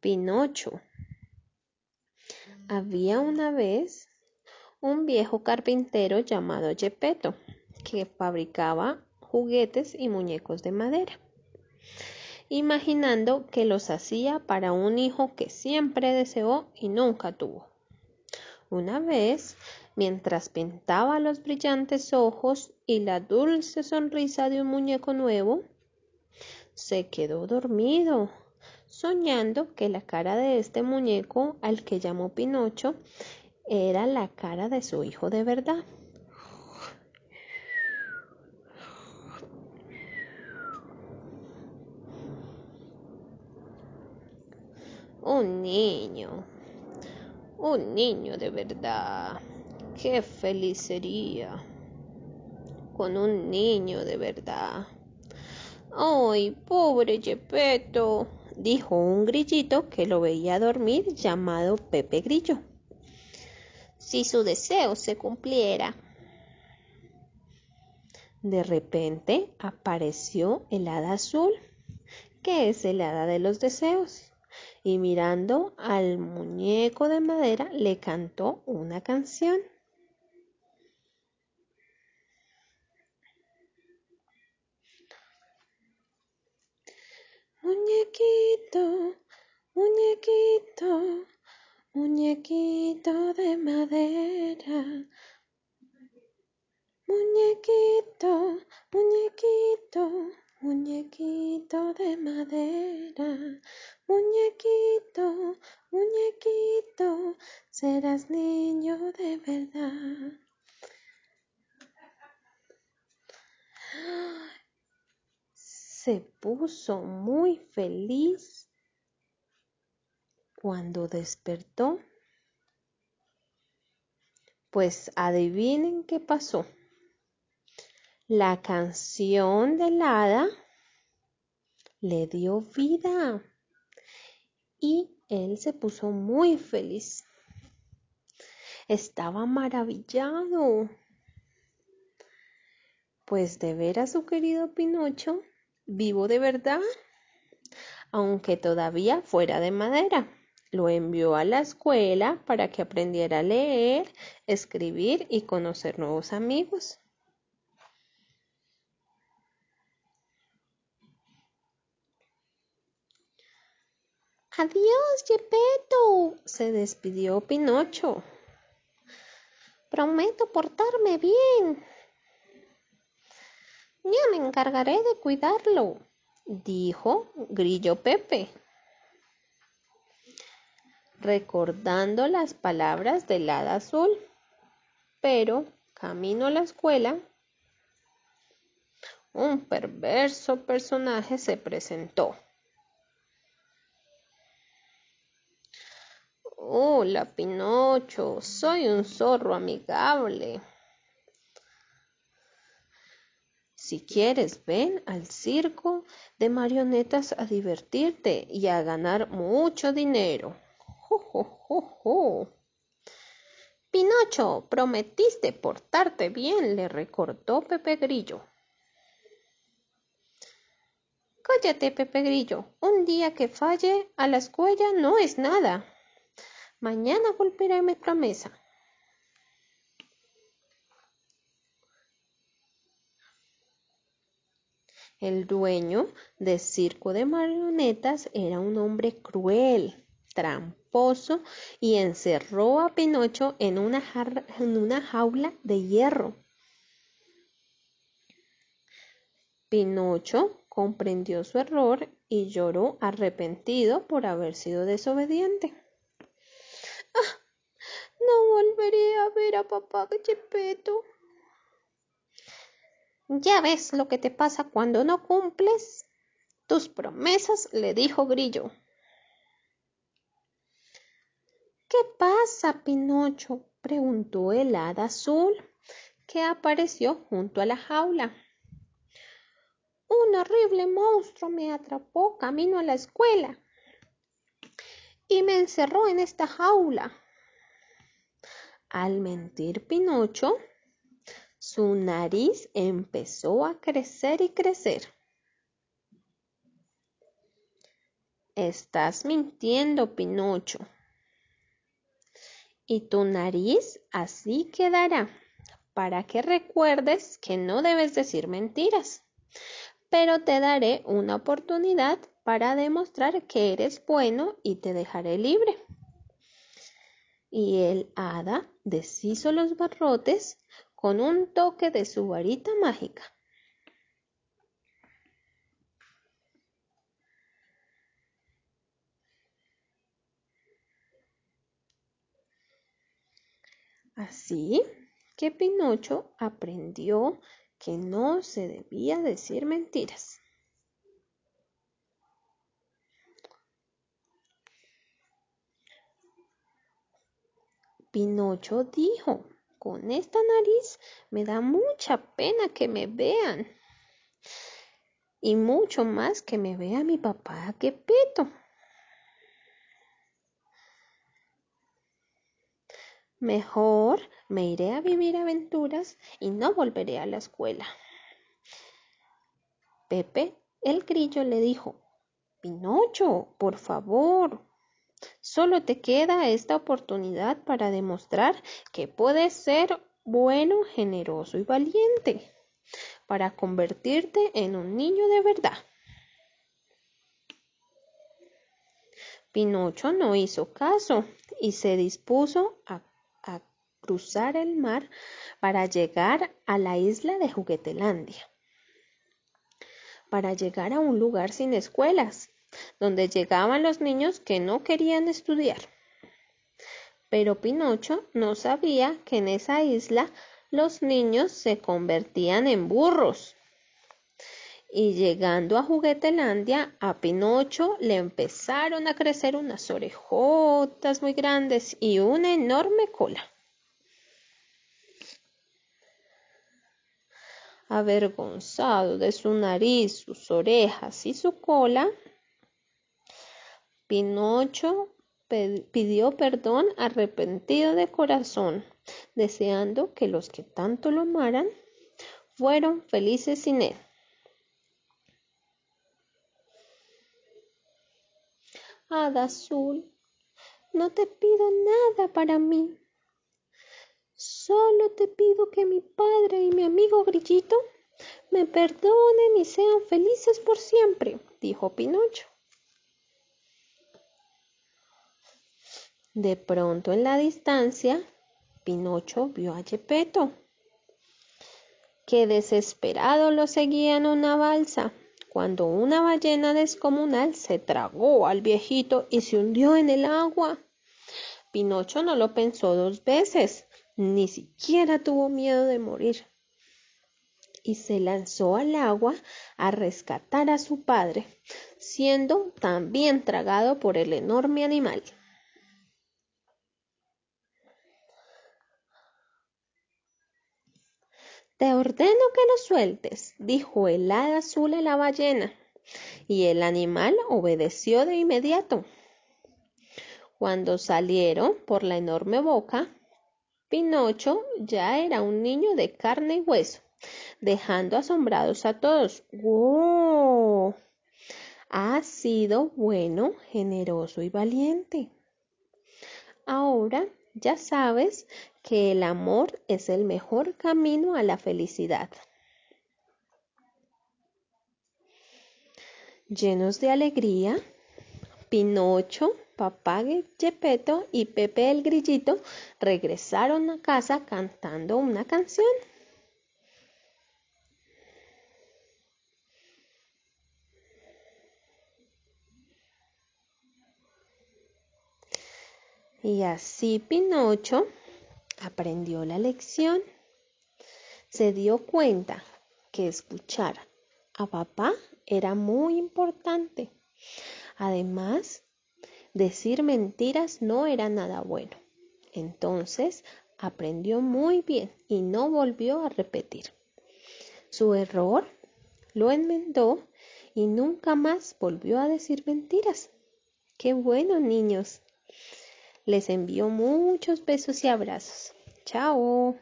Pinocho. Había una vez un viejo carpintero llamado Gepetto que fabricaba juguetes y muñecos de madera, imaginando que los hacía para un hijo que siempre deseó y nunca tuvo. Una vez, mientras pintaba los brillantes ojos y la dulce sonrisa de un muñeco nuevo, se quedó dormido, soñando que la cara de este muñeco, al que llamó Pinocho, era la cara de su hijo de verdad. Un niño, un niño de verdad. Qué feliz sería con un niño de verdad. ¡Ay, pobre Gepetto! Dijo un grillito que lo veía dormir llamado Pepe Grillo. Si su deseo se cumpliera. De repente apareció el hada azul, que es el hada de los deseos, y mirando al muñeco de madera le cantó una canción. Muñequito, muñequito, muñequito de se puso muy feliz cuando despertó. Pues adivinen qué pasó. La canción del hada le dio vida y él se puso muy feliz. Estaba maravillado. Pues de ver a su querido Pinocho vivo de verdad, aunque todavía fuera de madera. Lo envió a la escuela para que aprendiera a leer, escribir y conocer nuevos amigos. Adiós, Gepetto, se despidió Pinocho. Prometo portarme bien. Ya me encargaré de cuidarlo, dijo Grillo Pepe, recordando las palabras del hada azul. Pero, camino a la escuela, un perverso personaje se presentó. Hola, Pinocho, soy un zorro amigable. Si quieres, ven al circo de marionetas a divertirte y a ganar mucho dinero. ¡Jo, Pinocho, prometiste portarte bien, le recordó Pepe Grillo. Cállate, Pepe Grillo. Un día que falle a la escuela no es nada. Mañana volveré mi promesa. El dueño del circo de marionetas era un hombre cruel, tramposo y encerró a Pinocho en una, en una jaula de hierro. Pinocho comprendió su error y lloró arrepentido por haber sido desobediente. ¡Ah! No volveré a ver a papá Chepeto, ya ves lo que te pasa cuando no cumples tus promesas, le dijo Grillo. ¿Qué pasa, Pinocho? preguntó el hada azul, que apareció junto a la jaula. Un horrible monstruo me atrapó camino a la escuela y me encerró en esta jaula. Al mentir Pinocho, su nariz empezó a crecer y crecer. Estás mintiendo, Pinocho. Y tu nariz así quedará, para que recuerdes que no debes decir mentiras. Pero te daré una oportunidad para demostrar que eres bueno y te dejaré libre. Y el hada deshizo los barrotes con un toque de su varita mágica. Así que Pinocho aprendió que no se debía decir mentiras. Pinocho dijo, con esta nariz me da mucha pena que me vean y mucho más que me vea mi papá peto. Mejor me iré a vivir aventuras y no volveré a la escuela. Pepe el grillo le dijo, Pinocho, por favor, solo te queda esta oportunidad para demostrar que puedes ser bueno, generoso y valiente, para convertirte en un niño de verdad. Pinocho no hizo caso y se dispuso a cruzar el mar para llegar a la isla de Juguetelandia, para llegar a un lugar sin escuelas, donde llegaban los niños que no querían estudiar. Pero Pinocho no sabía que en esa isla los niños se convertían en burros. Y llegando a Juguetelandia, a Pinocho le empezaron a crecer unas orejotas muy grandes y una enorme cola. avergonzado de su nariz, sus orejas y su cola, Pinocho pidió perdón arrepentido de corazón, deseando que los que tanto lo amaran fueron felices sin él. Hada azul, no te pido nada para mí, Solo te pido que mi padre y mi amigo Grillito me perdonen y sean felices por siempre, dijo Pinocho. De pronto en la distancia, Pinocho vio a Gepetto, que desesperado lo seguía en una balsa, cuando una ballena descomunal se tragó al viejito y se hundió en el agua. Pinocho no lo pensó dos veces, ni siquiera tuvo miedo de morir y se lanzó al agua a rescatar a su padre, siendo también tragado por el enorme animal. Te ordeno que lo sueltes, dijo el hada azul a la ballena, y el animal obedeció de inmediato. Cuando salieron por la enorme boca, Pinocho ya era un niño de carne y hueso, dejando asombrados a todos. ¡Wow! Ha sido bueno, generoso y valiente. Ahora ya sabes que el amor es el mejor camino a la felicidad. Llenos de alegría, Pinocho Papá Gepetto y Pepe el Grillito regresaron a casa cantando una canción. Y así Pinocho aprendió la lección. Se dio cuenta que escuchar a papá era muy importante. Además, Decir mentiras no era nada bueno. Entonces aprendió muy bien y no volvió a repetir. Su error lo enmendó y nunca más volvió a decir mentiras. Qué bueno, niños. Les envío muchos besos y abrazos. Chao.